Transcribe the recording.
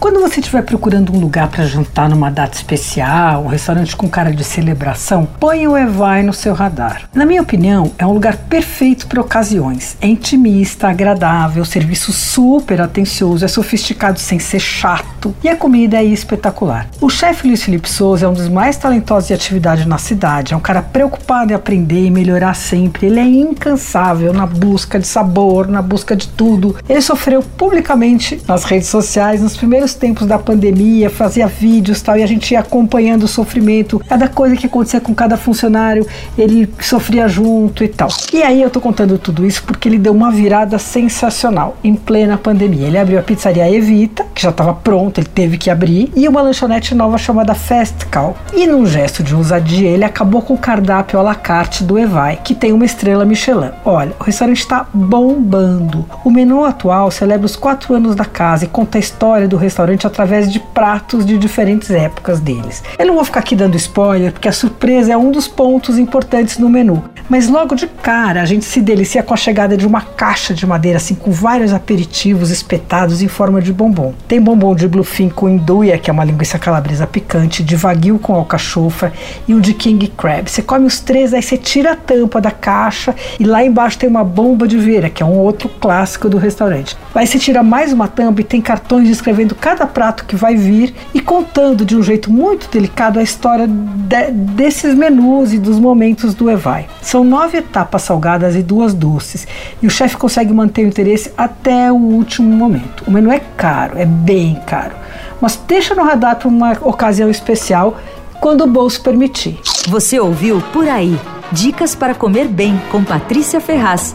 Quando você estiver procurando um lugar para jantar numa data especial, um restaurante com cara de celebração, ponha o Evai no seu radar. Na minha opinião, é um lugar perfeito para ocasiões. É intimista, agradável, serviço super atencioso, é sofisticado sem ser chato e a comida é espetacular. O chefe Luiz Felipe Souza é um dos mais talentosos de atividade na cidade, é um cara preocupado em aprender e melhorar sempre. Ele é incansável na busca de sabor, na busca de tudo. Ele sofreu publicamente nas redes sociais nos primeiros tempos da pandemia, fazia vídeos tal, e a gente ia acompanhando o sofrimento, cada coisa que acontecia com cada funcionário, ele sofria junto e tal. E aí eu tô contando tudo isso porque ele deu uma virada sensacional em plena pandemia. Ele abriu a pizzaria Evita, que já estava pronta, ele teve que abrir, e uma lanchonete nova chamada Fast Call. E num gesto de ousadia, ele acabou com o cardápio à la carte do Evai, que tem uma estrela Michelin. Olha, o restaurante está bombando. O menu atual celebra os quatro anos da casa e conta a história do restaurante restaurante através de pratos de diferentes épocas deles. Eu não vou ficar aqui dando spoiler, porque a surpresa é um dos pontos importantes no menu. Mas logo de cara a gente se delicia com a chegada de uma caixa de madeira assim com vários aperitivos espetados em forma de bombom. Tem bombom de bluefin com induia, que é uma linguiça calabresa picante, de wagyu com alcachofa e um de king crab. Você come os três, aí você tira a tampa da caixa e lá embaixo tem uma bomba de veira, que é um outro clássico do restaurante. Aí você tira mais uma tampa e tem cartões descrevendo cada prato que vai vir e contando de um jeito muito delicado a história de, desses menus e dos momentos do Evai. São nove etapas salgadas e duas doces, e o chefe consegue manter o interesse até o último momento. O menu é caro, é bem caro, mas deixa no radar para uma ocasião especial quando o bolso permitir. Você ouviu Por Aí. Dicas para comer bem com Patrícia Ferraz.